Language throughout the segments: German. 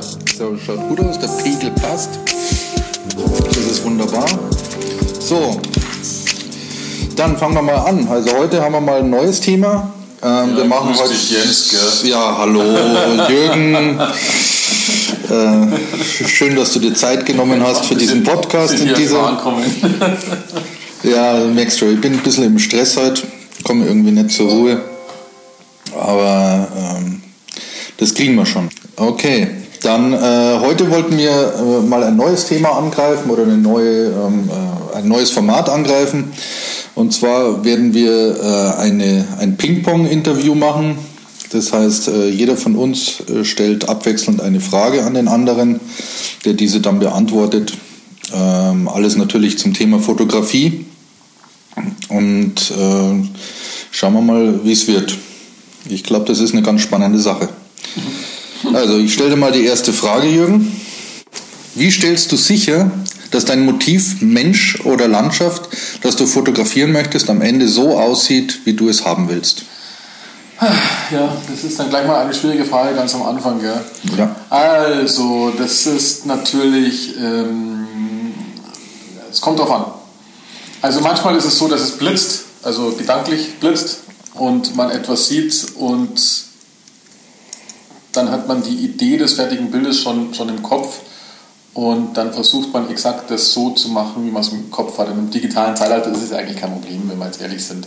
So, schaut gut aus, der Pegel passt. Das ist wunderbar. So, dann fangen wir mal an. Also heute haben wir mal ein neues Thema. Ähm, wir machen heute. Jens, gell? Ja, hallo Jürgen. äh, schön, dass du dir Zeit genommen hast für diesen Podcast in dieser. Ja, merkst du, ich bin ein bisschen im Stress heute, komme irgendwie nicht zur Ruhe. Aber ähm, das kriegen wir schon. Okay, dann äh, heute wollten wir äh, mal ein neues Thema angreifen oder neue, ähm, äh, ein neues Format angreifen. Und zwar werden wir äh, eine, ein Ping-Pong-Interview machen. Das heißt, äh, jeder von uns äh, stellt abwechselnd eine Frage an den anderen, der diese dann beantwortet. Ähm, alles natürlich zum Thema Fotografie. Und schauen wir mal, wie es wird. Ich glaube, das ist eine ganz spannende Sache. Also, ich stelle dir mal die erste Frage, Jürgen. Wie stellst du sicher, dass dein Motiv Mensch oder Landschaft, das du fotografieren möchtest, am Ende so aussieht, wie du es haben willst? Ja, das ist dann gleich mal eine schwierige Frage ganz am Anfang, gell? Ja. Also, das ist natürlich, ähm, es kommt drauf an. Also manchmal ist es so, dass es blitzt, also gedanklich blitzt und man etwas sieht und dann hat man die Idee des fertigen Bildes schon, schon im Kopf und dann versucht man exakt das so zu machen, wie man es im Kopf hat. Im digitalen Zeitalter ist es eigentlich kein Problem, wenn wir jetzt ehrlich sind.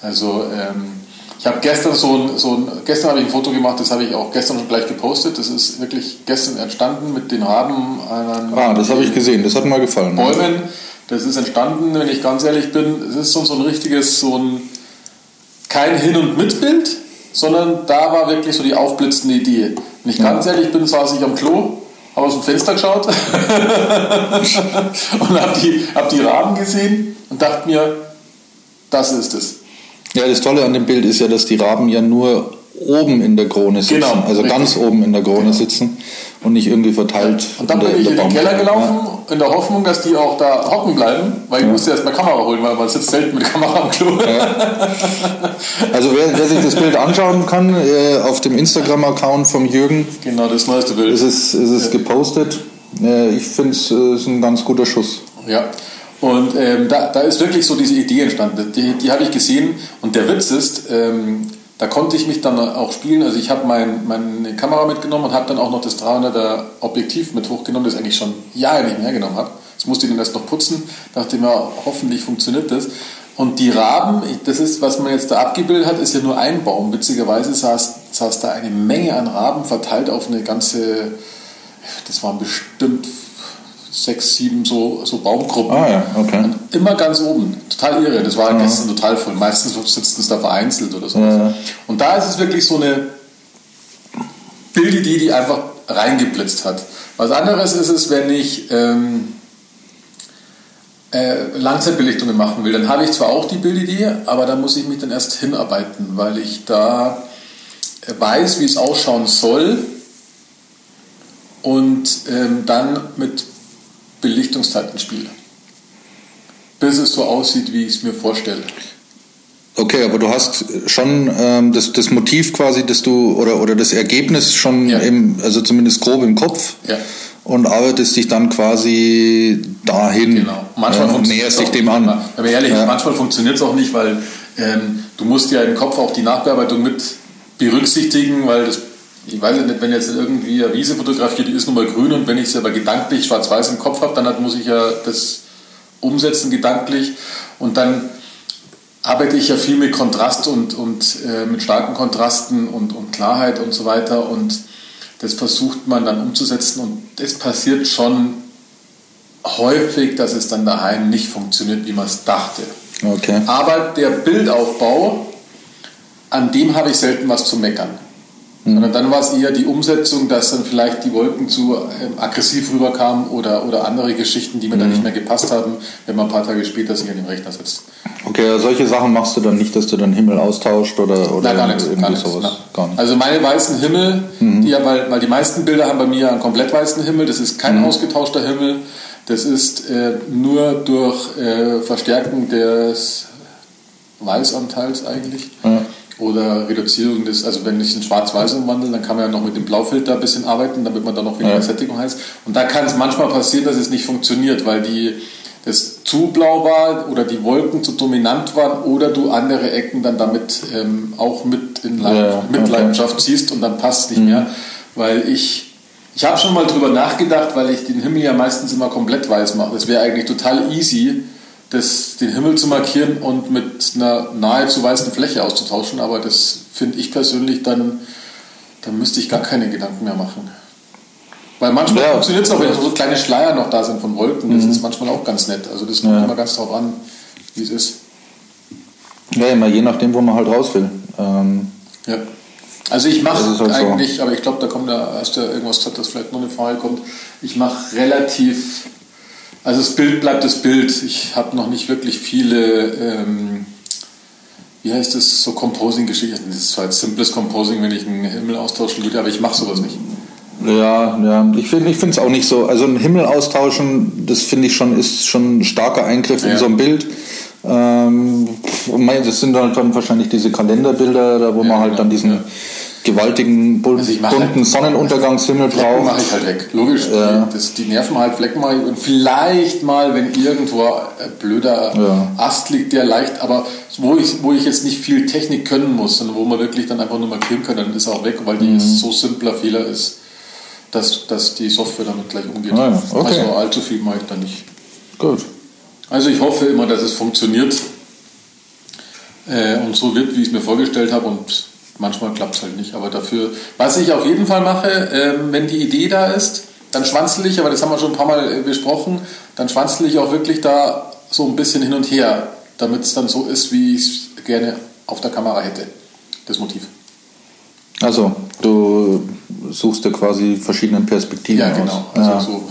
Also ähm, ich habe gestern so ein, so ein gestern habe ich ein Foto gemacht, das habe ich auch gestern schon gleich gepostet. Das ist wirklich gestern entstanden mit den Raben an Ah, das habe ich gesehen, das hat mir gefallen. Bäumen. Das ist entstanden, wenn ich ganz ehrlich bin, es ist so, so ein richtiges, so ein kein Hin- und Mitbild, sondern da war wirklich so die aufblitzende Idee. Wenn ich ganz ehrlich bin, saß ich am Klo, habe aus dem Fenster geschaut und habe die, hab die Raben gesehen und dachte mir, das ist es. Ja, das Tolle an dem Bild ist ja, dass die Raben ja nur oben in der Krone sitzen. Genau, also richtig. ganz oben in der Krone sitzen und nicht irgendwie verteilt. Und dann bin ich in den. Keller gelaufen, in der Hoffnung, dass die auch da hocken bleiben, weil ich musste erst mal Kamera holen, weil man sitzt selten mit Kamera am Klo. Also wer, wer sich das Bild anschauen kann, äh, auf dem Instagram-Account vom Jürgen Genau, das neueste Bild. ist es, ist es gepostet. Äh, ich finde es äh, ist ein ganz guter Schuss. Ja, und ähm, da, da ist wirklich so diese Idee entstanden. Die, die habe ich gesehen und der Witz ist, ähm, da konnte ich mich dann auch spielen. Also ich habe mein, meine Kamera mitgenommen und habe dann auch noch das 300er Objektiv mit hochgenommen, das ich eigentlich schon Jahre nicht mehr hergenommen habe. Das musste ich dann erst noch putzen. Dachte mir, hoffentlich funktioniert das. Und die Raben, das ist, was man jetzt da abgebildet hat, ist ja nur ein Baum. Witzigerweise saß, saß da eine Menge an Raben verteilt auf eine ganze, das waren bestimmt sechs, sieben so, so Baumgruppen. Ah ja, okay. Und immer ganz oben. Total irre. Das war gestern total voll. Meistens sitzen es da vereinzelt oder so. Ja. Und da ist es wirklich so eine Bildidee, die einfach reingeblitzt hat. Was anderes ist es, wenn ich ähm, äh, Langzeitbelichtungen machen will. Dann habe ich zwar auch die Bildidee, aber da muss ich mich dann erst hinarbeiten, weil ich da weiß, wie es ausschauen soll und ähm, dann mit Belichtungszeiten spiele. Bis es so aussieht, wie ich es mir vorstelle. Okay, aber du hast schon ähm, das, das Motiv quasi, dass du oder, oder das Ergebnis schon Ja. im, also zumindest grob im Kopf Ja. und arbeitest dich dann quasi dahin. Genau. Manchmal ja, und näherst dich dem an. Aber ehrlich, Ja. manchmal funktioniert es auch nicht, weil ähm, du musst ja im Kopf auch die Nachbearbeitung mit berücksichtigen, weil das, ich weiß nicht, wenn jetzt irgendwie eine Wiese fotografiert, die ist nun mal grün und wenn ich sie aber gedanklich schwarz-weiß im Kopf habe, dann muss ich ja das umsetzen gedanklich und dann arbeite ich ja viel mit Kontrast und, und äh, mit starken Kontrasten und, und Klarheit und so weiter und das versucht man dann umzusetzen und es passiert schon häufig, dass es dann daheim nicht funktioniert, wie man es dachte. Okay. Aber der Bildaufbau, an dem habe ich selten was zu meckern. Sondern dann war es eher die Umsetzung, dass dann vielleicht die Wolken zu ähm, aggressiv rüberkamen oder, oder andere Geschichten, die mir dann nicht mehr gepasst haben, wenn man ein paar Tage später sich an dem Rechner sitzt. Okay, also solche Sachen machst du dann nicht, dass du dann Himmel austauscht oder, oder Nein, gar nicht. irgendwie Gar nicht, sowas. nein. Gar nicht. Also meine weißen Himmel, die ja, weil, weil die meisten Bilder haben bei mir einen komplett weißen Himmel, das ist kein ausgetauschter Himmel, das ist äh, nur durch äh, Verstärken des Weißanteils eigentlich. Ja. Oder Reduzierung des, also wenn ich in Schwarz-Weiß umwandle, dann kann man ja noch mit dem Blaufilter ein bisschen arbeiten, damit man dann noch weniger ja. Sättigung heißt. Und da kann es manchmal passieren, dass es nicht funktioniert, weil die das zu blau war oder die Wolken zu dominant waren oder du andere Ecken dann damit ähm, auch mit in ja, Mitleidenschaft okay. ziehst und dann passt es nicht mhm. mehr. Weil ich, ich habe schon mal drüber nachgedacht, weil ich den Himmel ja meistens immer komplett weiß mache. Das wäre eigentlich total easy, das, den Himmel zu markieren und mit einer nahezu weißen Fläche auszutauschen, aber das finde ich persönlich dann, dann müsste ich gar keine Gedanken mehr machen. Weil manchmal ja. funktioniert es auch, wenn so kleine Schleier noch da sind von Wolken. Das mhm. ist manchmal auch ganz nett. Also das kommt ja. immer ganz darauf an, wie es ist. Ja, immer je nachdem, wo man halt raus will. Ähm, ja. Also ich mache halt eigentlich, so. aber ich glaube, da kommt da, hast du ja irgendwas gesagt, dass vielleicht noch eine Frage kommt. Ich mache relativ, also das Bild bleibt das Bild. Ich habe noch nicht wirklich viele, ähm, wie heißt das, so Composing-Geschichten. Das ist halt simples Composing, wenn ich einen Himmel austauschen würde, aber ich mache sowas nicht. Ja, ja, ich finde ich es auch nicht so. Also ein Himmel austauschen, das finde ich schon, ist schon ein starker Eingriff ja. in so ein Bild. Ähm, das sind halt dann wahrscheinlich diese Kalenderbilder, da wo ja, man halt dann diesen ja. Gewaltigen, also bunten halt, Sonnenuntergangshimmel Flecken braucht. mache ich halt weg. Logisch, ja. das, die nerven halt Flecken mache ich. Und vielleicht mal, wenn irgendwo ein blöder Ast liegt, der leicht, aber wo ich, wo ich jetzt nicht viel Technik können muss, sondern wo man wirklich dann einfach nur markieren kann, dann ist er auch weg, weil die mhm. so simpler Fehler ist dass, dass die Software damit gleich umgeht. Ah, ja. okay. Also allzu viel mache ich da nicht. Gut. Also ich hoffe immer, dass es funktioniert äh, und so wird, wie ich es mir vorgestellt habe und manchmal klappt es halt nicht. Aber dafür, was ich auf jeden Fall mache, äh, wenn die Idee da ist, dann schwanzel ich, aber das haben wir schon ein paar Mal äh, besprochen, dann schwanzel ich auch wirklich da so ein bisschen hin und her, damit es dann so ist, wie ich es gerne auf der Kamera hätte, das Motiv. Also, du suchst du quasi verschiedene Perspektiven ja, genau. Also ja. So,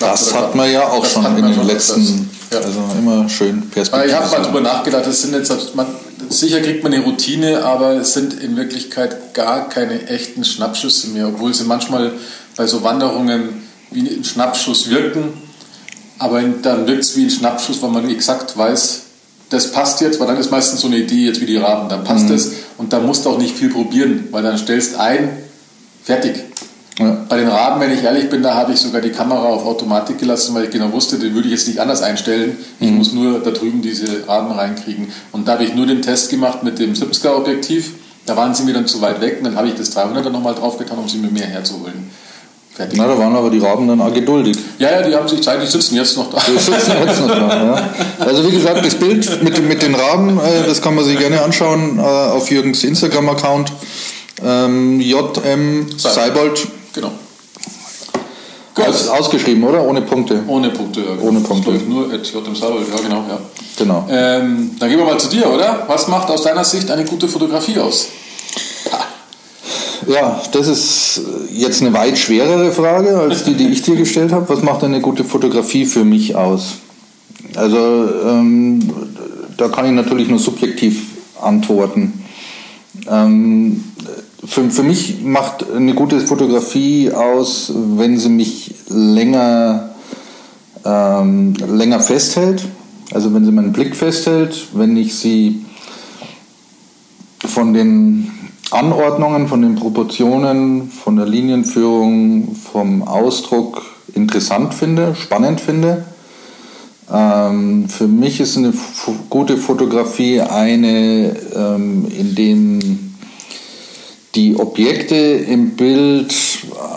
das hat man ja auch schon in den letzten, ja. also immer schön Perspektiven. Ich habe mal drüber nachgedacht, das sind jetzt, man, sicher kriegt man eine Routine, aber es sind in Wirklichkeit gar keine echten Schnappschüsse mehr, obwohl sie manchmal bei so Wanderungen wie ein Schnappschuss wirken, aber dann wirkt es wie ein Schnappschuss, weil man exakt weiß, das passt jetzt, weil dann ist meistens so eine Idee, jetzt wie die Raben, dann passt mhm. es und da musst du auch nicht viel probieren, weil dann stellst ein, fertig. Ja. Bei den Raben, wenn ich ehrlich bin, da habe ich sogar die Kamera auf Automatik gelassen, weil ich genau wusste, den würde ich jetzt nicht anders einstellen. Ich mhm. muss nur da drüben diese Raben reinkriegen. Und da habe ich nur den Test gemacht mit dem 70er-Objektiv. Da waren sie mir dann zu weit weg und dann habe ich das 300er nochmal draufgetan, um sie mir mehr herzuholen. Fertig. Na, da waren aber die Raben dann auch geduldig. Ja, ja, die haben sich Zeit, die sitzen jetzt noch da. Die sitzen jetzt noch da, ja. Also wie gesagt, das Bild mit, mit den Raben, äh, das kann man sich gerne anschauen äh, auf Jürgens Instagram-Account. Ähm, JM Seibold. Genau. Aus, ausgeschrieben, oder? Ohne Punkte. Ohne Punkte, ja. Genau. Ohne Punkte. Nur at JM Seibold, ja genau. Ja. genau. Ähm, dann gehen wir mal zu dir, oder? Was macht aus deiner Sicht eine gute Fotografie aus? Ja, das ist jetzt eine weit schwerere Frage als die, die ich dir gestellt habe. Was macht eine gute Fotografie für mich aus? Also ähm, da kann ich natürlich nur subjektiv antworten. Ähm, für, für mich macht eine gute Fotografie aus, wenn sie mich länger, ähm, länger festhält. Also wenn sie meinen Blick festhält, wenn ich sie von den Anordnungen, von den Proportionen, von der Linienführung, vom Ausdruck interessant finde, spannend finde. Ähm, für mich ist eine gute Fotografie eine, ähm, in dem die Objekte im Bild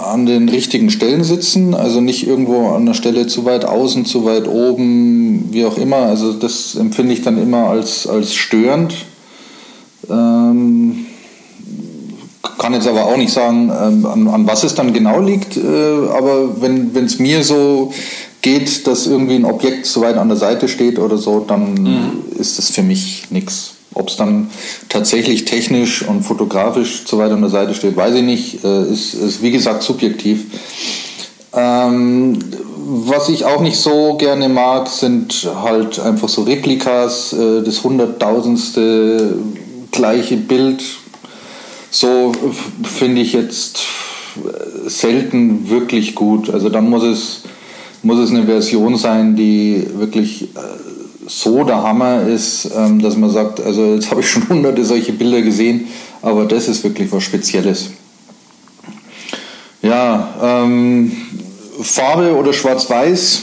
an den richtigen Stellen sitzen, also nicht irgendwo an der Stelle zu weit außen, zu weit oben, wie auch immer. Also das empfinde ich dann immer als, als störend. Ähm, kann jetzt aber auch nicht sagen, ähm, an, an, was es dann genau liegt, äh, aber wenn es mir so geht, dass irgendwie ein Objekt zu weit an der Seite steht oder so, dann mhm. ist das für mich nichts. Ob es dann tatsächlich technisch und fotografisch zu weit an der Seite steht, weiß ich nicht. Äh, ist, ist wie gesagt subjektiv. Ähm, was ich auch nicht so gerne mag, sind halt einfach so Replikas, äh, das hunderttausendste gleiche Bild so finde ich jetzt selten wirklich gut. Also dann muss es, muss es eine Version sein, die wirklich äh, so der Hammer ist, ähm, dass man sagt, also jetzt habe ich schon hunderte solche Bilder gesehen, aber das ist wirklich was Spezielles. Ja, ähm, Farbe oder Schwarz-Weiß.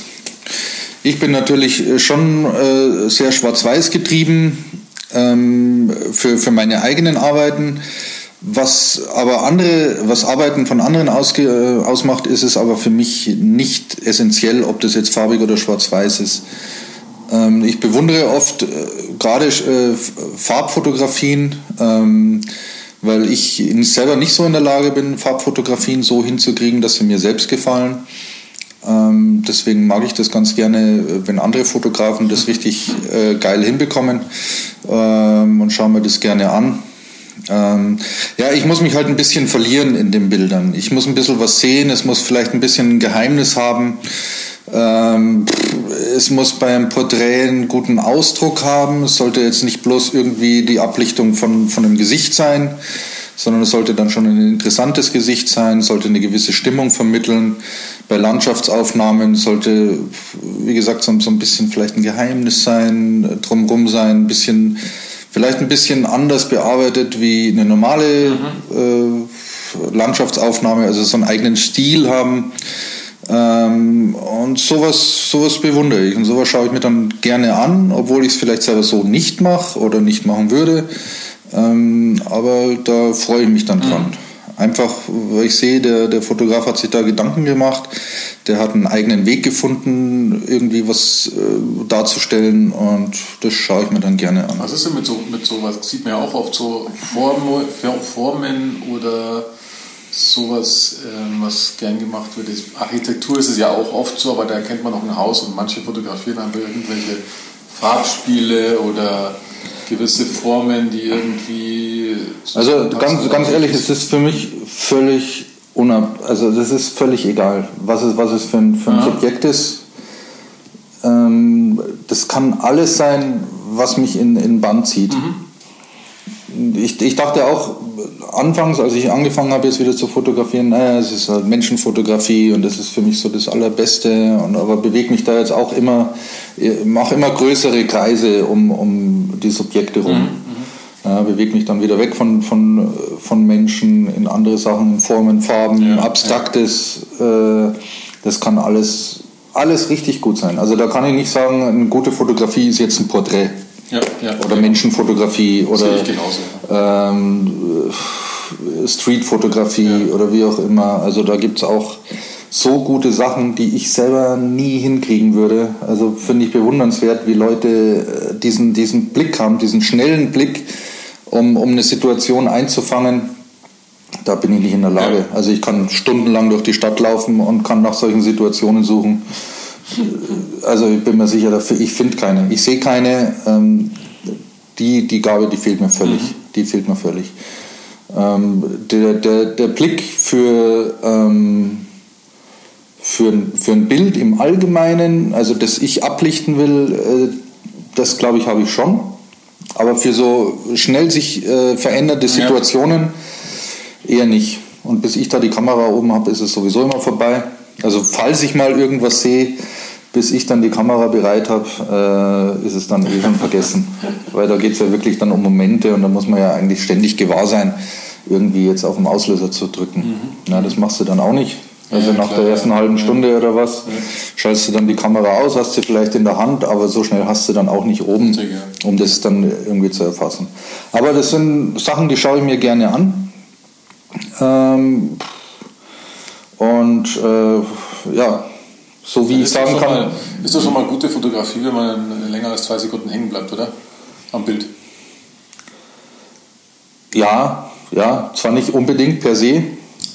Ich bin natürlich schon äh, sehr schwarz-weiß getrieben ähm, für, für meine eigenen Arbeiten. Was aber andere, was Arbeiten von anderen ausge, äh, ausmacht, ist es aber für mich nicht essentiell, ob das jetzt farbig oder schwarz-weiß ist. Ähm, ich bewundere oft äh, gerade äh, Farbfotografien, ähm, weil ich selber nicht so in der Lage bin, Farbfotografien so hinzukriegen, dass sie mir selbst gefallen. Ähm, deswegen mag ich das ganz gerne, wenn andere Fotografen das richtig äh, geil hinbekommen ähm, und schaue mir das gerne an. Ähm, ja, ich muss mich halt ein bisschen verlieren in den Bildern. Ich muss ein bisschen was sehen, es muss vielleicht ein bisschen ein Geheimnis haben. Ähm, es muss beim Porträt einen guten Ausdruck haben. Es sollte jetzt nicht bloß irgendwie die Ablichtung von, von einem Gesicht sein, sondern es sollte dann schon ein interessantes Gesicht sein, sollte eine gewisse Stimmung vermitteln. Bei Landschaftsaufnahmen sollte, wie gesagt, so, so ein bisschen vielleicht ein Geheimnis sein, drumrum sein, ein bisschen vielleicht ein bisschen anders bearbeitet wie eine normale mhm. äh, Landschaftsaufnahme, also so einen eigenen Stil haben. Ähm, und sowas, sowas bewundere ich und sowas schaue ich mir dann gerne an, obwohl ich es vielleicht selber so nicht mache oder nicht machen würde. Ähm, aber da freue ich mich dann dran. Mhm. Einfach, weil ich sehe, der, der Fotograf hat sich da Gedanken gemacht, der hat einen eigenen Weg gefunden, irgendwie was äh, darzustellen und das schaue ich mir dann gerne an. Was ist denn mit so mit sowas? Sieht man ja auch oft so Formen, Formen oder sowas, ähm, was gern gemacht wird. Architektur ist es ja auch oft so, aber da kennt man noch ein Haus und manche fotografieren einfach irgendwelche Farbspiele oder gewisse Formen, die irgendwie. Also ganz, ganz ehrlich, es ist für mich völlig unab, also das ist völlig egal, was es, was es für ein, für ein ja. Subjekt ist. Ähm, das kann alles sein, was mich in, in Band zieht. Mhm. Ich, ich dachte auch anfangs, als ich angefangen habe, jetzt wieder zu fotografieren, naja, es ist halt Menschenfotografie und das ist für mich so das Allerbeste. Und, aber bewege mich da jetzt auch immer, mache immer größere Kreise um, um die Subjekte rum. Mhm. Ja, bewege mich dann wieder weg von, von, von Menschen in andere Sachen, Formen, Farben, ja, Abstraktes. Ja. Äh, das kann alles, alles richtig gut sein. Also da kann ich nicht sagen, eine gute Fotografie ist jetzt ein Porträt. Ja, ja, oder Menschenfotografie oder ähm, Streetfotografie oder wie auch immer. Also da gibt es auch so gute Sachen, die ich selber nie hinkriegen würde. Also finde ich bewundernswert, wie Leute äh, diesen, diesen Blick haben, diesen schnellen Blick, um, um eine Situation einzufangen. Da bin ich nicht in der Lage. Also ich kann stundenlang durch die Stadt laufen und kann nach solchen Situationen suchen. Also ich bin mir sicher, dafür, ich finde keine. Ich sehe keine. Ähm, die, die Gabe, die fehlt mir völlig. Mhm. Die fehlt mir völlig. Ähm, der, der, der Blick für, ähm, für, für ein Bild im Allgemeinen, also das ich ablichten will, äh, das glaube ich habe ich schon. Aber für so schnell sich äh, veränderte Situationen ja. eher nicht. Und bis ich da die Kamera oben habe, ist es sowieso immer vorbei. Also falls ich mal irgendwas sehe, bis ich dann die Kamera bereit habe, äh, ist es dann eh schon vergessen. Weil da geht es ja wirklich dann um Momente und da muss man ja eigentlich ständig gewahr sein, irgendwie jetzt auf den Auslöser zu drücken. Mhm. Na, das machst du dann auch nicht. Also ja, nach klar, der ersten ja. halben Stunde ja. oder was, schaltest du dann die Kamera aus, hast sie vielleicht in der Hand, aber so schnell hast du dann auch nicht oben, um das dann irgendwie zu erfassen. Aber das sind Sachen, die schaue ich mir gerne an. Ähm, und äh, ja, so wie ich sagen kann. Mal, ist das schon mal gute Fotografie, wenn man länger als zwei Sekunden hängen bleibt, oder? Am Bild. Ja, ja, zwar nicht unbedingt per se,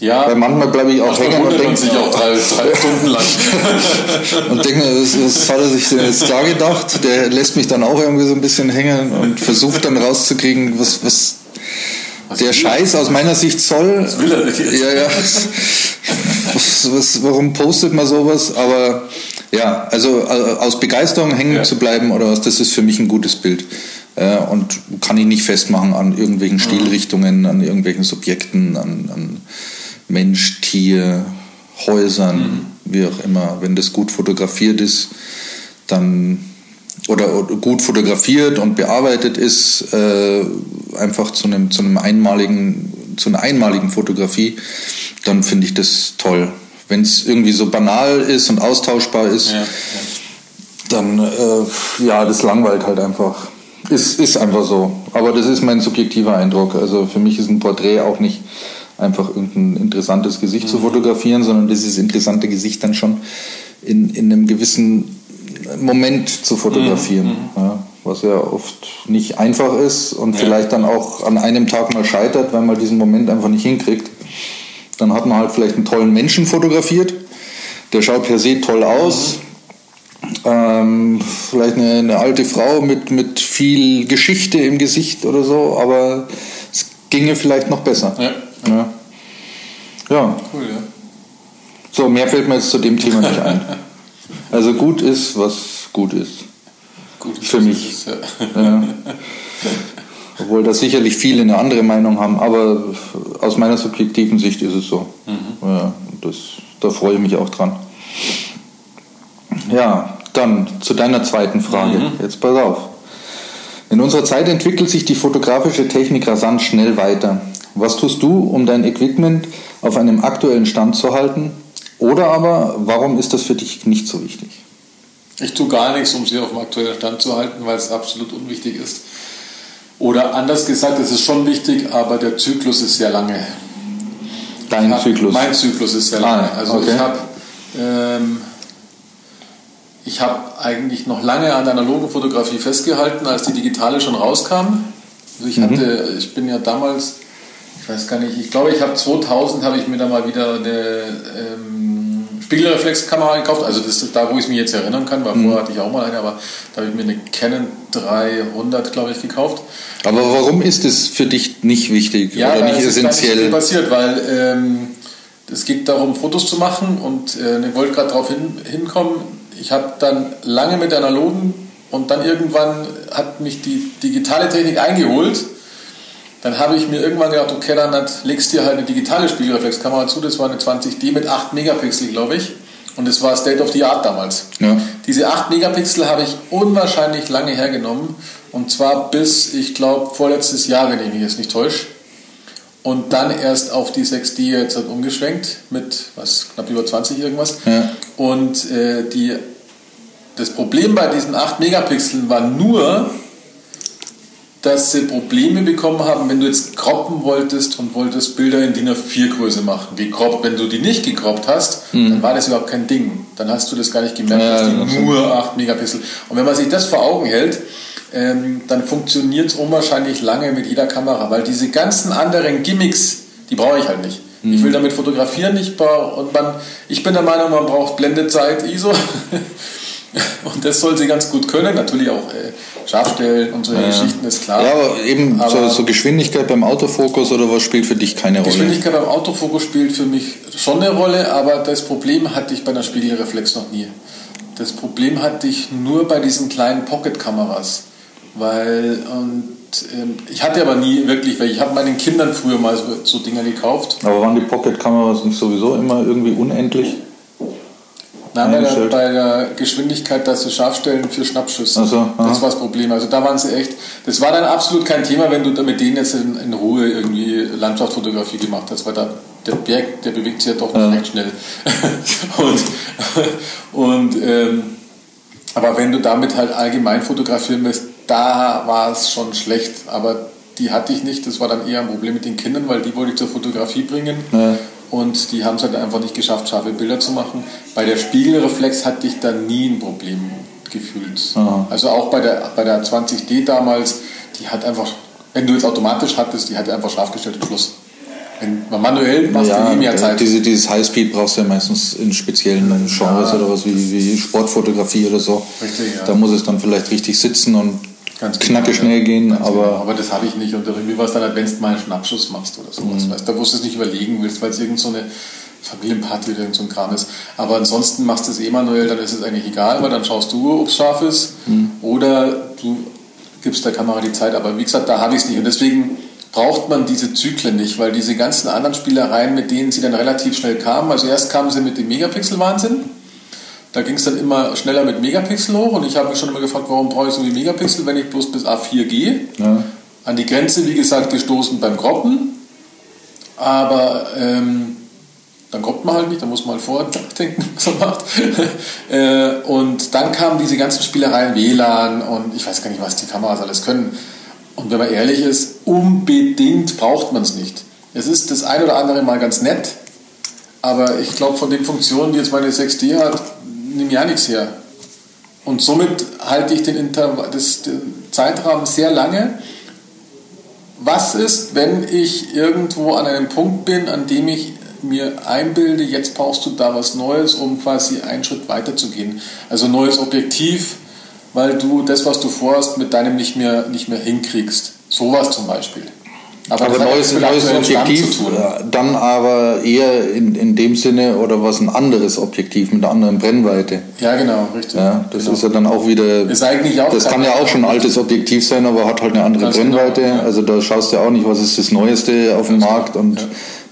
ja. Weil manchmal bleibe ich auch hängen und denke sich auch drei, drei Stunden lang. und denke, was, hat er sich denn jetzt da gedacht? Der lässt mich dann auch irgendwie so ein bisschen hängen und versucht dann rauszukriegen, was, was, was der Scheiß aus meiner Sicht soll. Was will er nicht jetzt? Ja, ja. Was, was, warum postet man sowas? Aber ja, also äh, aus Begeisterung hängen ja. zu bleiben oder was, das ist für mich ein gutes Bild. Äh, und kann ich nicht festmachen an irgendwelchen mhm. Stilrichtungen, an irgendwelchen Subjekten, an, an Mensch, Tier, Häusern, mhm. wie auch immer. Wenn das gut fotografiert ist, dann oder, oder, gut fotografiert und bearbeitet ist, äh, einfach zu einem, zu einem einmaligen, zu einer einmaligen Fotografie, dann finde ich das toll. Wenn es irgendwie so banal ist und austauschbar ist, ja, dann äh, ja, das langweilt halt einfach. Ist, ist einfach so. Aber das ist mein subjektiver Eindruck. Also für mich ist ein Porträt auch nicht einfach irgendein interessantes Gesicht mhm. zu fotografieren, sondern dieses interessante Gesicht dann schon in, in einem gewissen Moment zu fotografieren. Mhm. Ja, was ja oft nicht einfach ist und ja. vielleicht dann auch an einem Tag mal scheitert, weil man diesen Moment einfach nicht hinkriegt. Dann hat man halt vielleicht einen tollen Menschen fotografiert, der schaut per se toll aus. Mhm. Ähm, vielleicht eine, eine, alte Frau mit, mit viel Geschichte im Gesicht oder so, aber es ginge vielleicht noch besser. Ja. Ja. ja. Cool, ja. So, mehr fällt mir jetzt zu dem Thema nicht ein. Also gut ist, was gut ist. Gut Für mich. Ist. Ja. Obwohl da sicherlich viele eine andere Meinung haben, aber aus meiner subjektiven Sicht ist es so. Mhm. Ja, das, da freue ich mich auch dran. Ja, dann zu deiner zweiten Frage. Mhm. Jetzt pass auf. In unserer Zeit entwickelt sich die fotografische Technik rasant schnell weiter. Was tust du, um dein Equipment auf einem aktuellen Stand zu halten oder aber, warum ist das für dich nicht so wichtig? Ich tue gar nichts, um sie auf dem aktuellen Stand zu halten, weil es absolut unwichtig ist. Oder anders gesagt, es ist schon wichtig, aber der Zyklus ist sehr lange. Dein hab, Zyklus? Mein Zyklus ist sehr lange. Ah, also okay. ich habe ähm, ich hab eigentlich noch lange an der analogen Fotografie festgehalten, als die digitale schon rauskam. Also ich, mhm. hatte, ich bin ja damals, ich weiß gar nicht, ich glaube, ich habe 2000 habe ich mir da mal wieder eine ähm, Spiegelreflexkamera gekauft. Also das ist da, wo ich mich jetzt erinnern kann, weil mhm. vorher hatte ich auch mal eine, aber da habe ich mir eine Canon 300, glaube ich, gekauft. Aber warum ist es für dich nicht wichtig ja, oder nicht essentiell? Ja, passiert, weil ähm, es geht darum, Fotos zu machen und äh, ich wollte gerade darauf hin, hinkommen. Ich habe dann lange mit analogen und dann irgendwann hat mich die digitale Technik eingeholt dann habe ich mir irgendwann gedacht, okay, dann legst du dir halt eine digitale Spiegelreflexkamera zu. Das war eine 20D mit 8 Megapixel, glaube ich. Und das war State of the Art damals. Ja. Diese 8 Megapixel habe ich unwahrscheinlich lange hergenommen. Und zwar bis, ich glaube, vorletztes Jahr, wenn ich mich jetzt nicht täusche. Und dann erst auf die 6D jetzt halt umgeschwenkt mit was knapp über 20 irgendwas. Ja. Und äh, die, das Problem bei diesen 8 Megapixeln war nur, dass sie Probleme bekommen haben, wenn du jetzt croppen wolltest und wolltest Bilder in DIN A4 Größe machen. Gekroppt, wenn du die nicht gekroppt hast, mhm. dann war das überhaupt kein Ding. Dann hast du das gar nicht gemerkt, ja, dass die nur 8 Megapixel. Und wenn man sich das vor Augen hält, ähm, dann funktioniert es unwahrscheinlich lange mit jeder Kamera, weil diese ganzen anderen Gimmicks, die brauche ich halt nicht. Mhm. Ich will damit fotografieren, ich, und man, ich bin der Meinung, man braucht Blendezeit, ISO. Und das soll sie ganz gut können. Natürlich auch äh, Scharfstellen und solche ja. Geschichten, ist klar. Ja, aber eben aber so, so, Geschwindigkeit beim Autofokus oder was spielt für dich keine Rolle? Geschwindigkeit beim Autofokus spielt für mich schon eine Rolle, aber das Problem hatte ich bei einer Spiegelreflex noch nie. Das Problem hatte ich nur bei diesen kleinen Pocket-Kameras. Weil, und ähm, ich hatte aber nie wirklich, weil ich habe meinen Kindern früher mal so, so Dinger gekauft. Aber waren die Pocket-Kameras nicht sowieso immer irgendwie unendlich? Nein, bei der, bei der, Geschwindigkeit, dass sie Scharfstellen für Schnappschüsse. So, das war das Problem. Also da waren sie echt. Das war dann absolut kein Thema, wenn du mit denen jetzt in, in Ruhe irgendwie Landschaftsfotografie gemacht hast, weil da der Berg, der bewegt sich ja doch ja. recht schnell. und und ähm, aber wenn du damit halt allgemein fotografieren willst, da war es schon schlecht. Aber die hatte ich nicht. Das war dann eher ein Problem mit den Kindern, weil die wollte ich zur Fotografie bringen. Ja und die haben es halt einfach nicht geschafft, scharfe Bilder zu machen. Bei der Spiegelreflex hatte ich da nie ein Problem gefühlt. Aha. Also auch bei der, bei der 20D damals, die hat einfach, wenn du jetzt automatisch hattest, die hat einfach scharf gestellt und Schluss. Wenn man manuell machst ja, du eh mehr Zeit. Diese, dieses Highspeed brauchst du ja meistens in speziellen Genres ja. oder was wie, wie Sportfotografie oder so. Richtig, ja. Da muss es dann vielleicht richtig sitzen und Ganz knacke genau, schnell gehen. aber, genau. aber das habe ich nicht. Und mir war es dann halt, wenn du mal einen Schnappschuss machst oder sowas. Mhm. Weißt, da wo du es nicht überlegen willst, weil es irgend so eine Familienparty oder irgend so ein Kram ist. Aber ansonsten machst du es eh manuell, dann ist es eigentlich egal, weil dann schaust du, ob es scharf ist. Mhm. Oder du gibst der Kamera die Zeit. Aber wie gesagt, da habe ich es nicht. Und deswegen braucht man diese Zyklen nicht, weil diese ganzen anderen Spielereien, mit denen sie dann relativ schnell kamen, also erst kamen sie mit dem Megapixel-Wahnsinn Da ging es dann immer schneller mit Megapixel hoch und ich habe mich schon immer gefragt, warum brauche ich so viel Megapixel, wenn ich bloß bis A4 gehe. Ja. An die Grenze, wie gesagt, gestoßen beim Groppen. Aber ähm, dann kommt man halt nicht, da muss man halt vorher nachdenken, was er macht. Äh, und dann kamen diese ganzen Spielereien, WLAN und ich weiß gar nicht, was die Kameras alles können. Und wenn man ehrlich ist, unbedingt braucht man es nicht. Es ist das ein oder andere Mal ganz nett, aber ich glaube, von den Funktionen, die jetzt meine 6D hat, nehme ja nichts her. Und somit halte ich den, Inter das, den Zeitrahmen sehr lange. Was ist, wenn ich irgendwo an einem Punkt bin, an dem ich mir einbilde, jetzt brauchst du da was Neues, um quasi einen Schritt weiter zu gehen. Also neues Objektiv, weil du das, was du vorhast, mit deinem nicht mehr, nicht mehr hinkriegst. Sowas zum Beispiel. Aber, aber neues, neues Objektiv, dann aber eher in, in dem Sinne oder was ein anderes Objektiv mit einer anderen Brennweite. Ja, genau, richtig. Ja, das genau. ist ja dann auch wieder. Ist eigentlich auch das kann ja auch schon ein altes Objektiv sein, aber hat halt eine andere Ganz genau, Brennweite. Genau, ja. Also da schaust du ja auch nicht, was ist das Neueste auf dem Ganz Markt und ja.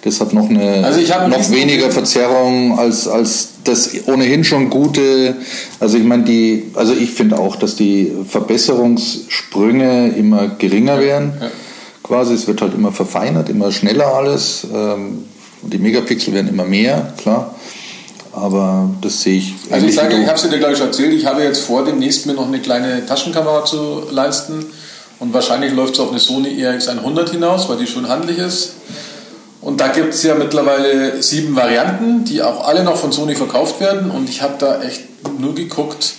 das hat noch eine also noch weniger Verzerrung als, als das ohnehin schon gute. Also ich meine, die, also ich finde auch, dass die Verbesserungssprünge immer geringer werden. Ja quasi. Es wird halt immer verfeinert, immer schneller alles. Ähm, die Megapixel werden immer mehr, klar. Aber das sehe ich. Also ich sage, ich habe es dir gleich erzählt, ich habe jetzt vor, demnächst mir noch eine kleine Taschenkamera zu leisten. Und wahrscheinlich läuft es auf eine Sony EX100 hinaus, weil die schon handlich ist. Und da gibt es ja mittlerweile sieben Varianten, die auch alle noch von Sony verkauft werden. Und ich habe da echt nur geguckt,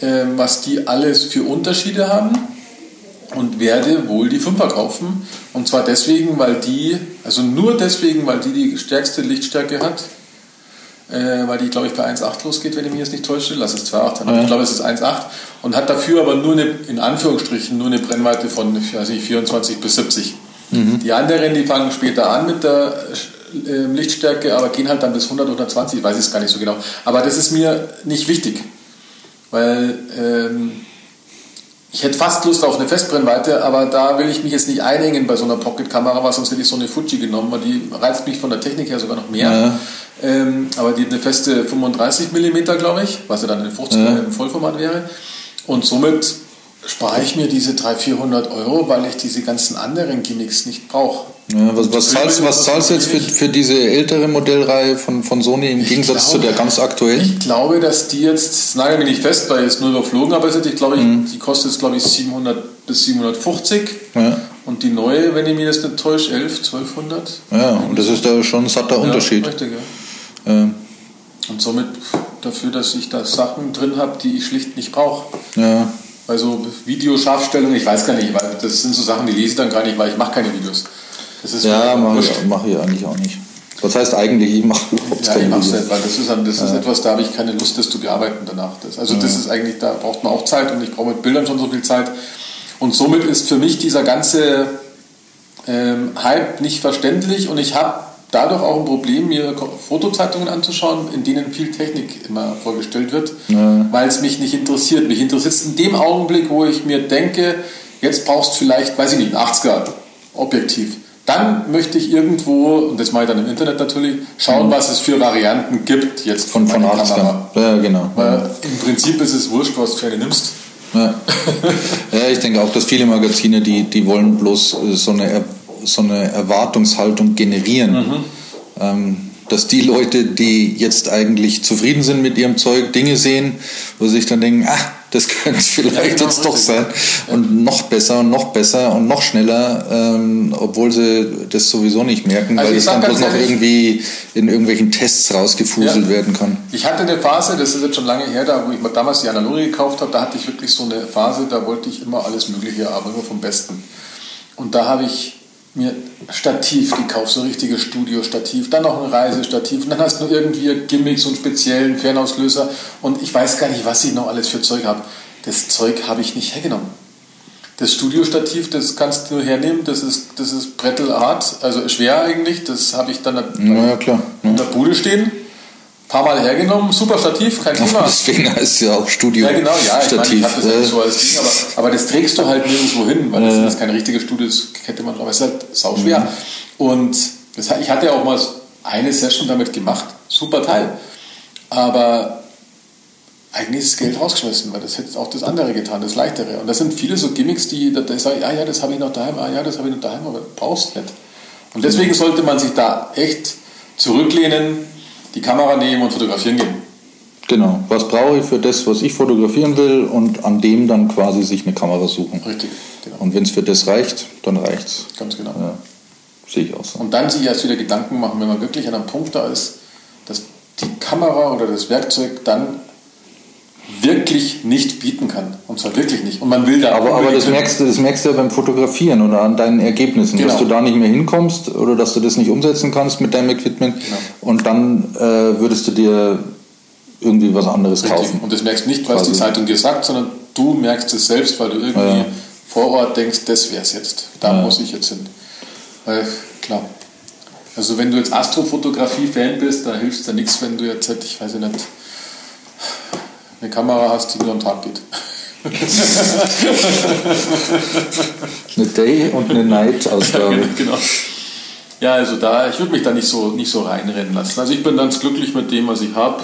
ähm, was die alles für Unterschiede haben und werde wohl die 5er kaufen. Und zwar deswegen, weil die, also nur deswegen, weil die die stärkste Lichtstärke hat. Äh, weil die, glaube ich, bei 1,8 losgeht, wenn ich mich jetzt nicht täusche. Lass es 2,8 sein, ja. ich glaube, es ist 1,8. Und hat dafür aber nur eine, in Anführungsstrichen, nur eine Brennweite von weiß nicht, 24 bis 70. Mhm. Die anderen, die fangen später an mit der äh, Lichtstärke, aber gehen halt dann bis 100, 120, ich weiß es gar nicht so genau. Aber das ist mir nicht wichtig, weil ähm, ich hätte fast Lust auf eine Festbrennweite, aber da will ich mich jetzt nicht einhängen bei so einer Pocket-Kamera, weil sonst hätte ich so eine Fuji genommen, weil die reizt mich von der Technik her sogar noch mehr. Ja. Ähm, aber die hat eine feste 35 mm, glaube ich, was ja dann in 50 ja. im Vollformat wäre. Und somit spare ich mir diese 300, 400 Euro, weil ich diese ganzen anderen Gimmicks nicht brauche. Ja, was, was, zahlst, was zahlst du jetzt für, für diese ältere Modellreihe von, von Sony im ich Gegensatz glaube, zu der ganz aktuellen? Ich glaube, dass die jetzt, das nagel mich nicht fest, weil es nur überflogen aber ich glaube, mhm. die kostet jetzt glaube ich 700 bis 750. Ja. Und die neue, wenn ich mir das nicht täusche, 11, 1200. Ja, und das ist da schon ein satter Unterschied. Ja, richtig, ja. ja. Und somit dafür, dass ich da Sachen drin habe, die ich schlicht nicht brauche. Ja. Also Videoscharfstellung, ich weiß gar nicht, weil das sind so Sachen, die lese ich dann gar nicht, weil ich mache keine Videos. Das ist ja, mache ich, mach ich eigentlich auch nicht. Was heißt eigentlich, ich mache überhaupt Ja, ich mache es nicht, weil das ist, das ist ja. etwas, da habe ich keine Lust, das zu bearbeiten danach. Das, also ja. das ist eigentlich, da braucht man auch Zeit und ich brauche mit Bildern schon so viel Zeit. Und somit ist für mich dieser ganze ähm, Hype nicht verständlich und ich habe dadurch auch ein Problem, mir Fotozeitungen anzuschauen, in denen viel Technik immer vorgestellt wird, ja. weil es mich nicht interessiert. Mich interessiert es in dem Augenblick, wo ich mir denke, jetzt brauchst du vielleicht, weiß ich nicht, ein 80er Objektiv. Dann möchte ich irgendwo, und das mache ich dann im Internet natürlich, schauen, mhm. was es für Varianten gibt jetzt von, von Kamera. Ja, genau. Weil im Prinzip ist es wurscht, was du für eine nimmst. Ja. ja, ich denke auch, dass viele Magazine, die, die wollen bloß äh, so eine, so eine Erwartungshaltung generieren. Mhm. Ähm, dass die Leute, die jetzt eigentlich zufrieden sind mit ihrem Zeug, Dinge sehen, wo sie sich dann denken, ach, das könnte es vielleicht ja, genau, jetzt doch sein. Und noch besser und noch besser und noch schneller, ähm, obwohl sie das sowieso nicht merken, also weil es dann bloß noch irgendwie in irgendwelchen Tests rausgefuselt ja. werden kann. Ich hatte eine Phase, das ist jetzt schon lange her, da wo ich mir damals die Analoge gekauft habe, da hatte ich wirklich so eine Phase, da wollte ich immer alles Mögliche haben, immer vom Besten. Und da habe ich mir Stativ gekauft, so ein richtiges Studio-Stativ, dann noch ein Reisestativ und dann hast du irgendwie Gimmicks und speziellen Fernauslöser und ich weiß gar nicht, was ich noch alles für Zeug habe. Das Zeug habe ich nicht hergenommen. Das Studiostativ, das kannst du nur hernehmen, das ist, das ist Brettelart, also schwer eigentlich, das habe ich dann ja, klar. Ja. in der Bude stehen paar Mal hergenommen, super Stativ, kein Thema. Deswegen heißt es ja auch Studio. Ja, genau, ja, ich Stativ. meine, ich habe das ja so als Ding, aber, aber das trägst du halt nirgendwo hin, weil das, ist keine richtige Studio, das hätte man drauf, es ist halt sauschwer. Mhm. Und das, ich hatte ja auch mal eine Session damit gemacht, super Teil. Aber eigentlich ist das Geld rausgeschmissen, weil das hätte auch das andere getan, das leichtere. Und das sind viele so Gimmicks, die da, da sage ich, ah ja, das habe ich noch daheim, ah ja, das habe ich noch daheim, aber brauchst nicht. Und deswegen sollte man sich da echt zurücklehnen, die Kamera nehmen und fotografieren gehen. Genau. Was brauche ich für das, was ich fotografieren will und an dem dann quasi sich eine Kamera suchen. Richtig, genau. Und wenn es für das reicht, dann reicht's. Ganz genau. Ja, sehe ich auch so. Und dann sich erst wieder Gedanken machen, wenn man wirklich an einem Punkt da ist, dass die Kamera oder das Werkzeug dann wirklich nicht bieten kann. Und zwar wirklich nicht. Und man will da Aber, aber das, merkst du, das merkst du ja beim Fotografieren oder an deinen Ergebnissen, Genau. dass du da nicht mehr hinkommst oder dass du das nicht umsetzen kannst mit deinem Equipment. Genau. Und dann äh, würdest du dir irgendwie was anderes Richtig. kaufen. Und das merkst nicht, weil es die. Zeitung dir sagt, sondern du merkst es selbst, weil du irgendwie Ja. vor Ort denkst, das wäre es jetzt. Da Ja. muss ich jetzt hin. Weil, klar. Also wenn du jetzt Astrofotografie-Fan bist, da hilft dir nichts, wenn du jetzt, ich weiß ja nicht, eine Kamera hast, die nur am Tag geht. Eine Day- und eine Night-Ausgabe. genau. Ja, also da, ich würde mich da nicht so, nicht so reinrennen lassen. Also ich bin ganz glücklich mit dem, was ich habe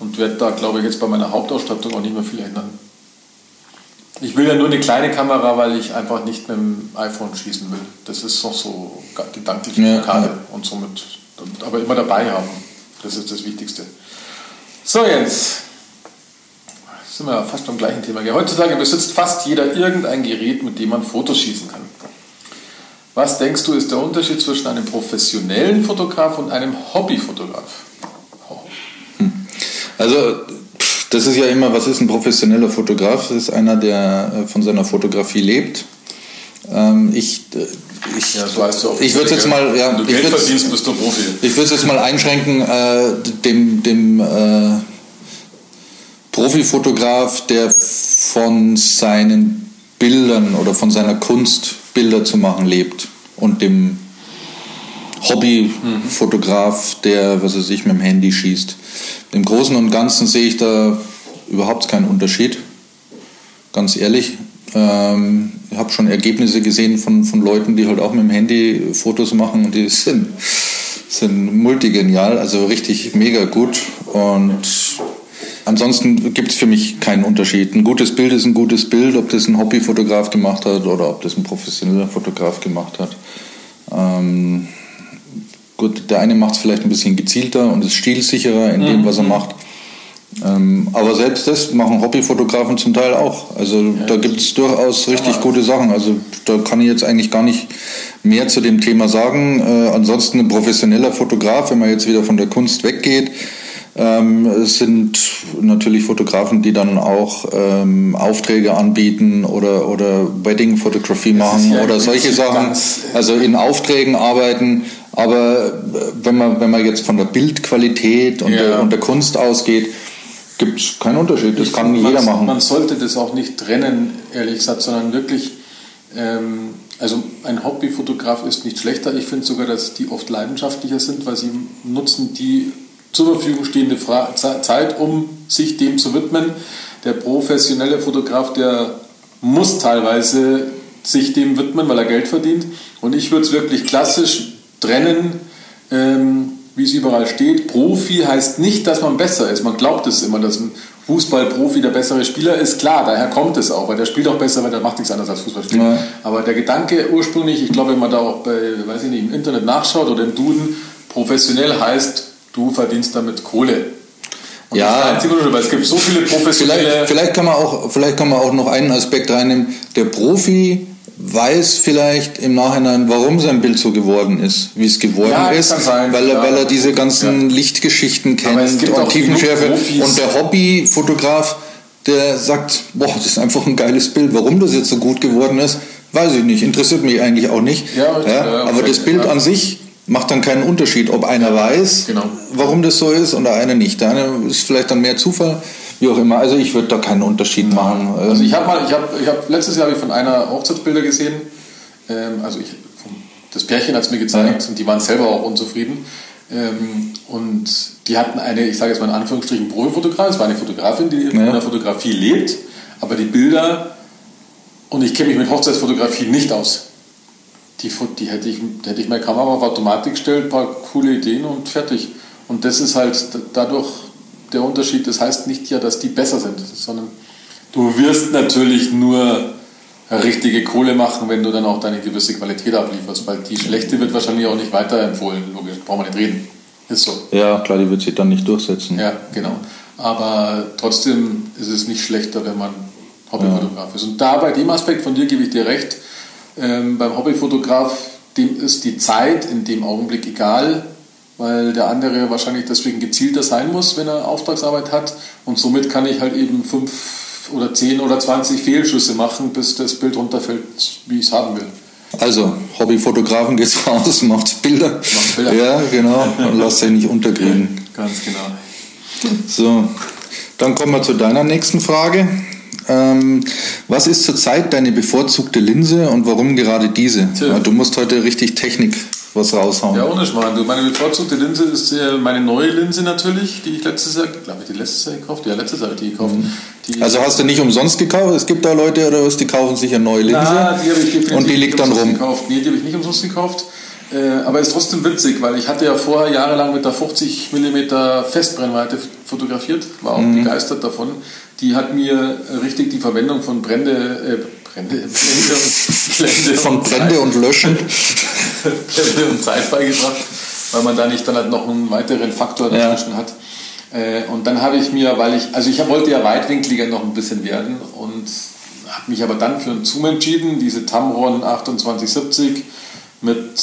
und werde da, glaube ich, jetzt bei meiner Hauptausstattung auch nicht mehr viel ändern. Ich will ja nur eine kleine Kamera, weil ich einfach nicht mit dem iPhone schießen will. Das ist noch so gedanklich Ja, Blockade ja. und somit aber immer dabei haben. Das ist das Wichtigste. So, Jens. Sind wir fast beim gleichen Thema. Heutzutage besitzt fast jeder irgendein Gerät, mit dem man Fotos schießen kann. Was denkst du, ist der Unterschied zwischen einem professionellen Fotograf und einem Hobbyfotograf? Oh. Also, pff, das ist ja immer, was ist ein professioneller Fotograf? Das ist einer, der äh, von seiner Fotografie lebt. Ähm, ich, äh, ich, Ja, so heißt du auch. ich würde jetzt mal, ja, du ich Geld verdienst, bist du Profi. Ich würde es jetzt mal einschränken, äh, dem, dem äh, Profifotograf, der von seinen Bildern oder von seiner Kunst Bilder zu machen lebt und dem Hobbyfotograf, der, was weiß ich, mit dem Handy schießt. Im Großen und Ganzen sehe ich da überhaupt keinen Unterschied, ganz ehrlich. Ähm, ich habe schon Ergebnisse gesehen von, von Leuten, die halt auch mit dem Handy Fotos machen und die sind, sind multigenial, also richtig mega gut. Und ansonsten gibt es für mich keinen Unterschied. Ein gutes Bild ist ein gutes Bild, ob das ein Hobbyfotograf gemacht hat oder ob das ein professioneller Fotograf gemacht hat. Ähm, gut, der eine macht es vielleicht ein bisschen gezielter und ist stilsicherer in dem, was er macht. Ähm, aber selbst das machen Hobbyfotografen zum Teil auch. Also da gibt es durchaus richtig gute Sachen. Also da kann ich jetzt eigentlich gar nicht mehr zu dem Thema sagen. Äh, ansonsten ein professioneller Fotograf, wenn man jetzt wieder von der Kunst weggeht, ähm, es sind natürlich Fotografen, die dann auch ähm, Aufträge anbieten oder, oder Wedding-Fotografie machen ja oder solche Sachen. Also in Aufträgen arbeiten. Aber äh, wenn man, wenn man jetzt von der Bildqualität und, Ja. der, und der Kunst ausgeht, gibt es keinen Unterschied. Das kann man, jeder machen. Man sollte das auch nicht trennen, ehrlich gesagt, sondern wirklich, ähm, also ein Hobbyfotograf ist nicht schlechter. Ich finde sogar, dass die oft leidenschaftlicher sind, weil sie nutzen die zur Verfügung stehende Fra Ze- Zeit, um sich dem zu widmen. Der professionelle Fotograf, der muss teilweise sich dem widmen, weil er Geld verdient. Und ich würde es wirklich klassisch trennen, ähm, wie es überall steht. Profi heißt nicht, dass man besser ist. Man glaubt es immer, dass ein Fußballprofi der bessere Spieler ist. Klar, daher kommt es auch, weil der spielt auch besser, weil der macht nichts anderes als Fußball spielen. Ja. Aber der Gedanke ursprünglich, ich glaube, wenn man da auch bei, weiß ich nicht, im Internet nachschaut oder im Duden, professionell heißt, du verdienst damit Kohle. Und Ja. das einzige weil es gibt so viele professionelle... Vielleicht, vielleicht, kann man auch, vielleicht kann man auch noch einen Aspekt reinnehmen. Der Profi weiß vielleicht im Nachhinein, warum sein Bild so geworden ist, wie es geworden Ja, ist, kann sein, weil, er, ja. weil er diese ganzen Ja. Lichtgeschichten kennt und Tiefenschärfe. Und der Hobbyfotograf, der sagt, boah, das ist einfach ein geiles Bild. Warum das jetzt so gut geworden ist, weiß ich nicht. Interessiert mich eigentlich auch nicht. Ja, aber das Bild an sich macht dann keinen Unterschied, ob einer weiß, genau. warum das so ist und der eine nicht. Der eine ist vielleicht dann mehr Zufall, wie auch immer. Also ich würde da keinen Unterschied machen. Also Ähm, ich habe mal, ich habe, ich habe letztes Jahr habe ich von einer Hochzeitsbilder gesehen. Ähm, also ich, das Pärchen hat es mir gezeigt und die waren selber auch unzufrieden. Ähm, und die hatten eine, ich sage jetzt mal in Anführungsstrichen, Profifotografin. Es war eine Fotografin, die Ja. der Fotografie lebt, aber die Bilder und ich kenne mich mit Hochzeitsfotografie nicht aus. Die, die hätte ich, hätte ich meine Kamera auf Automatik gestellt, ein paar coole Ideen und fertig. Und das ist halt dadurch der Unterschied, das heißt nicht ja, dass die besser sind, sondern du wirst natürlich nur richtige Kohle machen, wenn du dann auch deine gewisse Qualität ablieferst, weil die schlechte wird wahrscheinlich auch nicht weiterempfohlen, logisch, brauchen wir nicht reden. Ist so. Ja, klar, die wird sich dann nicht durchsetzen. Ja, genau. Aber trotzdem ist es nicht schlechter, wenn man Hobbyfotograf ja. ist. Und da bei dem Aspekt von dir gebe ich dir recht, ähm, beim Hobbyfotograf, dem ist die Zeit in dem Augenblick egal, weil der andere wahrscheinlich deswegen gezielter sein muss, wenn er Auftragsarbeit hat. Und somit kann ich halt eben fünf oder zehn oder zwanzig Fehlschüsse machen, bis das Bild runterfällt, wie ich es haben will. Also, Hobbyfotografen geht's raus, macht Bilder. Macht Bilder. Ja, genau. Und lasst sich nicht unterkriegen. Ganz genau. So, dann kommen wir zu deiner nächsten Frage. Ähm, was ist zurzeit deine bevorzugte Linse und warum gerade diese? Ja, du musst heute richtig Technik was raushauen. Ja, ohne Schmarrn. Meine bevorzugte Linse ist meine neue Linse natürlich, die ich letztes Jahr, glaube ich, die letztes Jahr gekauft? Ja, letztes Jahr habe ich die gekauft. Mhm. Die also hast du nicht umsonst gekauft? Es gibt da Leute, oder was, die kaufen sich eine neue Linse Na, die habe ich und die liegt dann rum. Gekauft. Nee, die habe ich nicht umsonst gekauft. Äh, aber ist trotzdem witzig, weil ich hatte ja vorher jahrelang mit der 50 mm Festbrennweite fotografiert, war auch mhm. begeistert davon. Die hat mir richtig die Verwendung von Brände, äh, Brände, Blende und, Blende Von und Brände und Löschen. Brände und Zeit beigebracht, weil man da nicht dann halt noch einen weiteren Faktor dazwischen ja. hat. Äh, und dann habe ich mir, weil ich, also ich wollte ja weitwinkliger noch ein bisschen werden und habe mich aber dann für einen Zoom entschieden, diese Tamron 2870 mit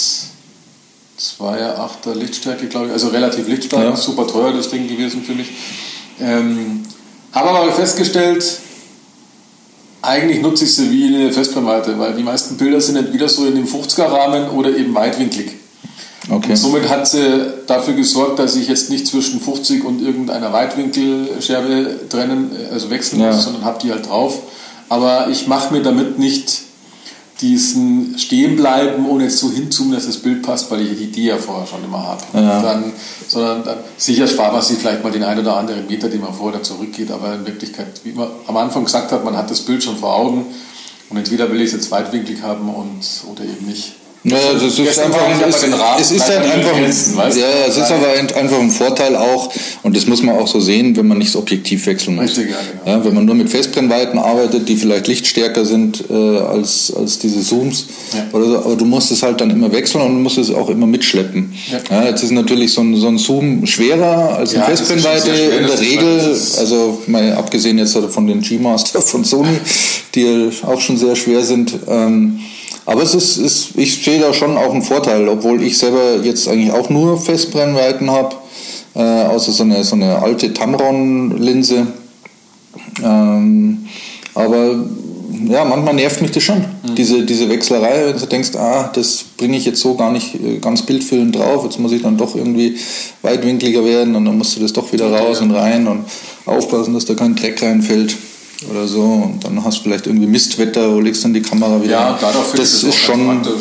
2,8er Lichtstärke, glaube ich, also relativ lichtstark, ja. super teuer das Ding gewesen für mich. Ähm, habe aber festgestellt, eigentlich nutze ich sie wie eine Festbrennweite, weil die meisten Bilder sind entweder so in dem 50er-Rahmen oder eben weitwinklig. Okay. Und somit hat sie dafür gesorgt, dass ich jetzt nicht zwischen 50 und irgendeiner Weitwinkelscherbe trennen, also wechseln muss, sondern habe die halt drauf. Aber ich mache mir damit nicht diesen Stehenbleiben, ohne jetzt so hinzoomen, dass das Bild passt, weil ich die Idee ja vorher schon immer habe. Ja. Dann, sondern dann, sicher spart man sich vielleicht mal den einen oder anderen Meter, den man vorher zurückgeht, aber in Wirklichkeit, wie man am Anfang gesagt hat, man hat das Bild schon vor Augen und entweder will ich es jetzt weitwinklig haben und, oder eben nicht. Naja, das ist einfach, es, es ist halt einfach, Grenzen, weißt ja, es ist aber einfach ein Vorteil auch, und das muss man auch so sehen, wenn man nicht das Objektiv wechseln muss. Richtig, ja, genau. ja, wenn man nur mit Festbrennweiten arbeitet, die vielleicht lichtstärker sind äh, als, als diese Zooms, ja. oder so, aber du musst es halt dann immer wechseln und musst es auch immer mitschleppen. Ja. jetzt ist natürlich so ein, so ein Zoom schwerer als eine Festbrennweite in der Regel, also mal abgesehen jetzt von den G-Master von Sony, die auch schon sehr schwer sind. Ähm, aber es ist, ist, ich sehe da schon auch einen Vorteil, obwohl ich selber jetzt eigentlich auch nur Festbrennweiten habe, äh, außer so eine, so eine alte Tamron-Linse. Ähm, aber ja, manchmal nervt mich das schon, mhm. diese, diese Wechslerei, wenn du denkst, ah, das bringe ich jetzt so gar nicht äh, ganz bildfüllend drauf, jetzt muss ich dann doch irgendwie weitwinkliger werden und dann musst du das doch wieder raus ja. und rein und aufpassen, dass da kein Dreck reinfällt oder so und dann hast du vielleicht irgendwie Mistwetter, wo legst dann die Kamera wieder. Ja, darauf das ist schon ja,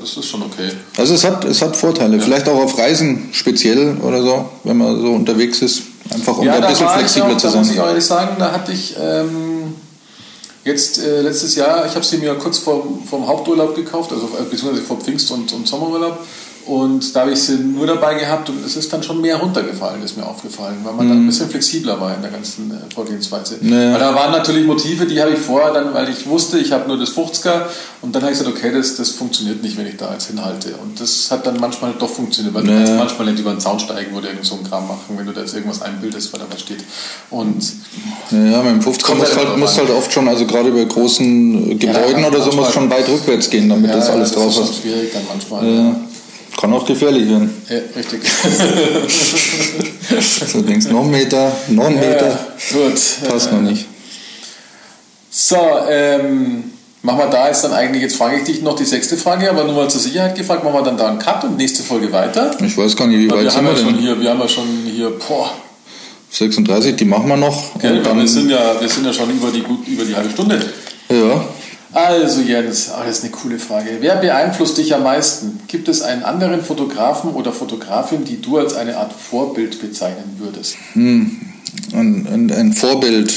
das ist schon okay. Also es hat es hat Vorteile, ja. vielleicht auch auf Reisen speziell oder so, wenn man so unterwegs ist, einfach um ja, da ein bisschen flexibler auch, zu sein. Da muss ich auch ehrlich sagen, da hatte ich ähm, jetzt äh, letztes Jahr, ich habe sie mir kurz vor vom Haupturlaub gekauft, also äh, beziehungsweise vor Pfingst und, und Sommerurlaub und da habe ich sie nur dabei gehabt und es ist dann schon mehr runtergefallen, ist mir aufgefallen, weil man mhm. dann ein bisschen flexibler war in der ganzen äh, Vorgehensweise. Naja. Weil da waren natürlich Motive, die habe ich vorher dann, weil ich wusste, ich habe nur das 50er und dann habe ich gesagt, okay, das, das funktioniert nicht, wenn ich da jetzt hinhalte. Und das hat dann manchmal doch funktioniert, weil naja. du kannst manchmal nicht über den Zaun steigen oder irgend so ein Kram machen, wenn du da jetzt irgendwas einbildest, weil da was steht. Und ja, mit dem 50er musst halt, musst halt oft schon, also gerade bei großen Gebäuden ja, oder so, muss schon weit rückwärts gehen, damit ja, das alles ja, das drauf ist. Das ist schwierig dann manchmal. Ja. Kann auch gefährlich werden. Ja, richtig. so denkst noch einen Meter, noch einen Meter. Ja, gut. Passt noch nicht. So, ähm, machen wir da jetzt dann eigentlich, jetzt frage ich dich noch die sechste Frage, aber nur mal zur Sicherheit gefragt, machen wir dann da einen Cut und nächste Folge weiter? Ich weiß gar nicht, wie weit wir sind wir denn? Schon hier, wir haben ja schon hier, boah. 36, die machen wir noch. Okay, wir, sind ja, wir sind ja schon über die, über die halbe Stunde. Ja. Also Jens, oh, das ist eine coole Frage. Wer beeinflusst dich am meisten? Gibt es einen anderen Fotografen oder Fotografin, die du als eine Art Vorbild bezeichnen würdest? Hm, ein, ein, ein Vorbild.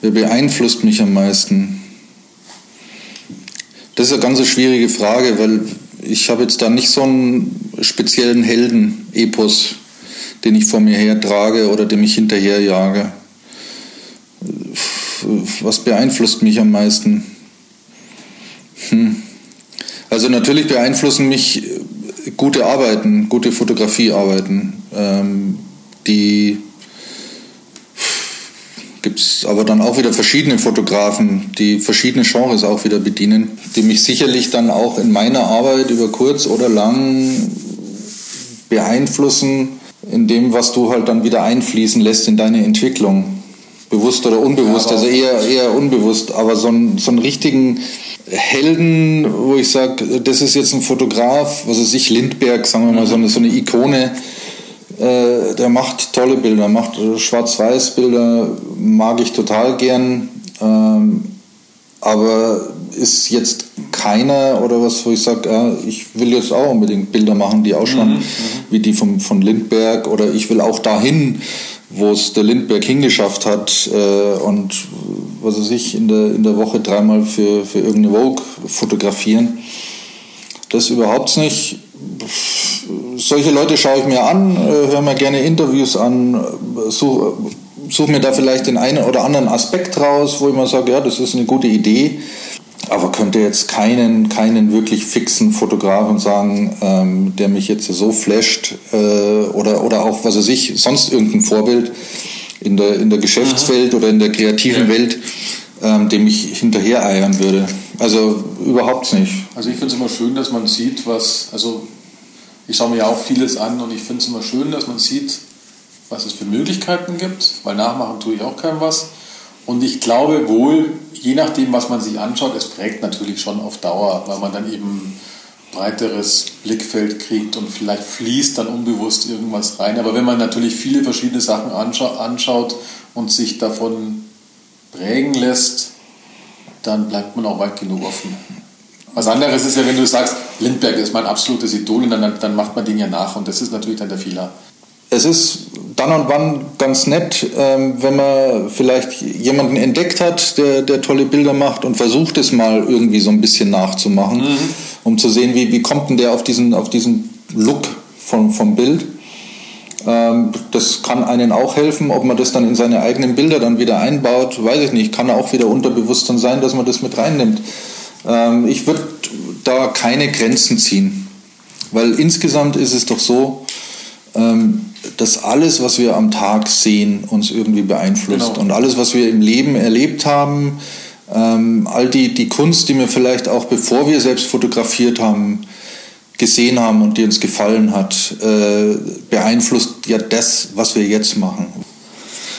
Wer beeinflusst mich am meisten? Das ist eine ganz schwierige Frage, weil ich habe jetzt da nicht so einen speziellen Helden-Epos den ich vor mir her trage oder dem ich hinterherjage. Was beeinflusst mich am meisten? Hm. Also natürlich beeinflussen mich gute Arbeiten, gute Fotografiearbeiten, ähm, die gibt es aber dann auch wieder verschiedene Fotografen, die verschiedene Genres auch wieder bedienen, die mich sicherlich dann auch in meiner Arbeit über kurz oder lang beeinflussen in dem, was du halt dann wieder einfließen lässt in deine Entwicklung. Bewusst oder unbewusst, ja, also eher, eher unbewusst, aber so einen, so einen richtigen Helden, wo ich sage, das ist jetzt ein Fotograf, was weiß ich, Lindberg, sagen wir mal, so eine, so eine Ikone, äh, der macht tolle Bilder, macht äh, Schwarz-Weiß-Bilder, mag ich total gern, ähm, aber ist jetzt keiner oder was, wo ich sage, ja, ich will jetzt auch unbedingt Bilder machen, die ausschauen mhm, mhm, wie die vom, von Lindberg oder ich will auch dahin, wo es der Lindberg hingeschafft hat äh, und was weiß ich, in der, in der Woche dreimal für, für irgendeine Vogue fotografieren. Das überhaupt nicht solche Leute schaue ich mir an, äh, höre mir gerne Interviews an, suche such mir da vielleicht den einen oder anderen Aspekt raus, wo ich mal sage, ja, das ist eine gute Idee. Aber könnte jetzt keinen, keinen wirklich fixen Fotografen sagen, ähm, der mich jetzt so flasht äh, oder, oder auch, was weiß ich, sonst irgendein Vorbild in der, in der Geschäftswelt Aha. oder in der kreativen ja. Welt, ähm, dem ich hinterher eiern würde. Also überhaupt nicht. Also ich finde es immer schön, dass man sieht, was, also ich schaue mir ja auch vieles an und ich finde es immer schön, dass man sieht, was es für Möglichkeiten gibt, weil nachmachen tue ich auch keinem was. Und ich glaube wohl, je nachdem, was man sich anschaut, es prägt natürlich schon auf Dauer, weil man dann eben breiteres Blickfeld kriegt und vielleicht fließt dann unbewusst irgendwas rein. Aber wenn man natürlich viele verschiedene Sachen anschaut und sich davon prägen lässt, dann bleibt man auch weit genug offen. Was anderes ist ja, wenn du sagst, Lindbergh ist mein absolutes Idol und dann, dann macht man den ja nach und das ist natürlich dann der Fehler. Es ist dann und wann ganz nett, ähm, wenn man vielleicht jemanden entdeckt hat, der, der tolle Bilder macht und versucht es mal irgendwie so ein bisschen nachzumachen, mhm. um zu sehen, wie, wie kommt denn der auf diesen, auf diesen Look vom, vom Bild. Ähm, das kann einen auch helfen, ob man das dann in seine eigenen Bilder dann wieder einbaut, weiß ich nicht. Kann auch wieder Unterbewusstsein sein, dass man das mit reinnimmt. Ähm, ich würde da keine Grenzen ziehen, weil insgesamt ist es doch so, ähm, dass alles, was wir am Tag sehen, uns irgendwie beeinflusst genau. und alles, was wir im Leben erlebt haben, ähm, all die, die Kunst, die wir vielleicht auch bevor wir selbst fotografiert haben, gesehen haben und die uns gefallen hat, äh, beeinflusst ja das, was wir jetzt machen.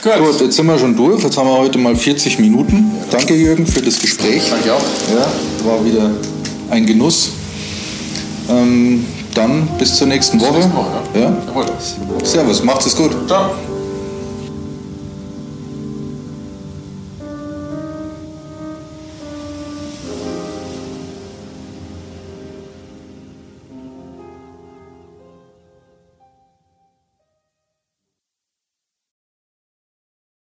Gut. Gut, jetzt sind wir schon durch. Jetzt haben wir heute mal 40 Minuten. Danke, Jürgen, für das Gespräch. Danke auch. Ja, war wieder ein Genuss. Ähm, dann bis zur nächsten Woche. Bis nächste Woche ja. ja. Servus, macht es gut. Ciao.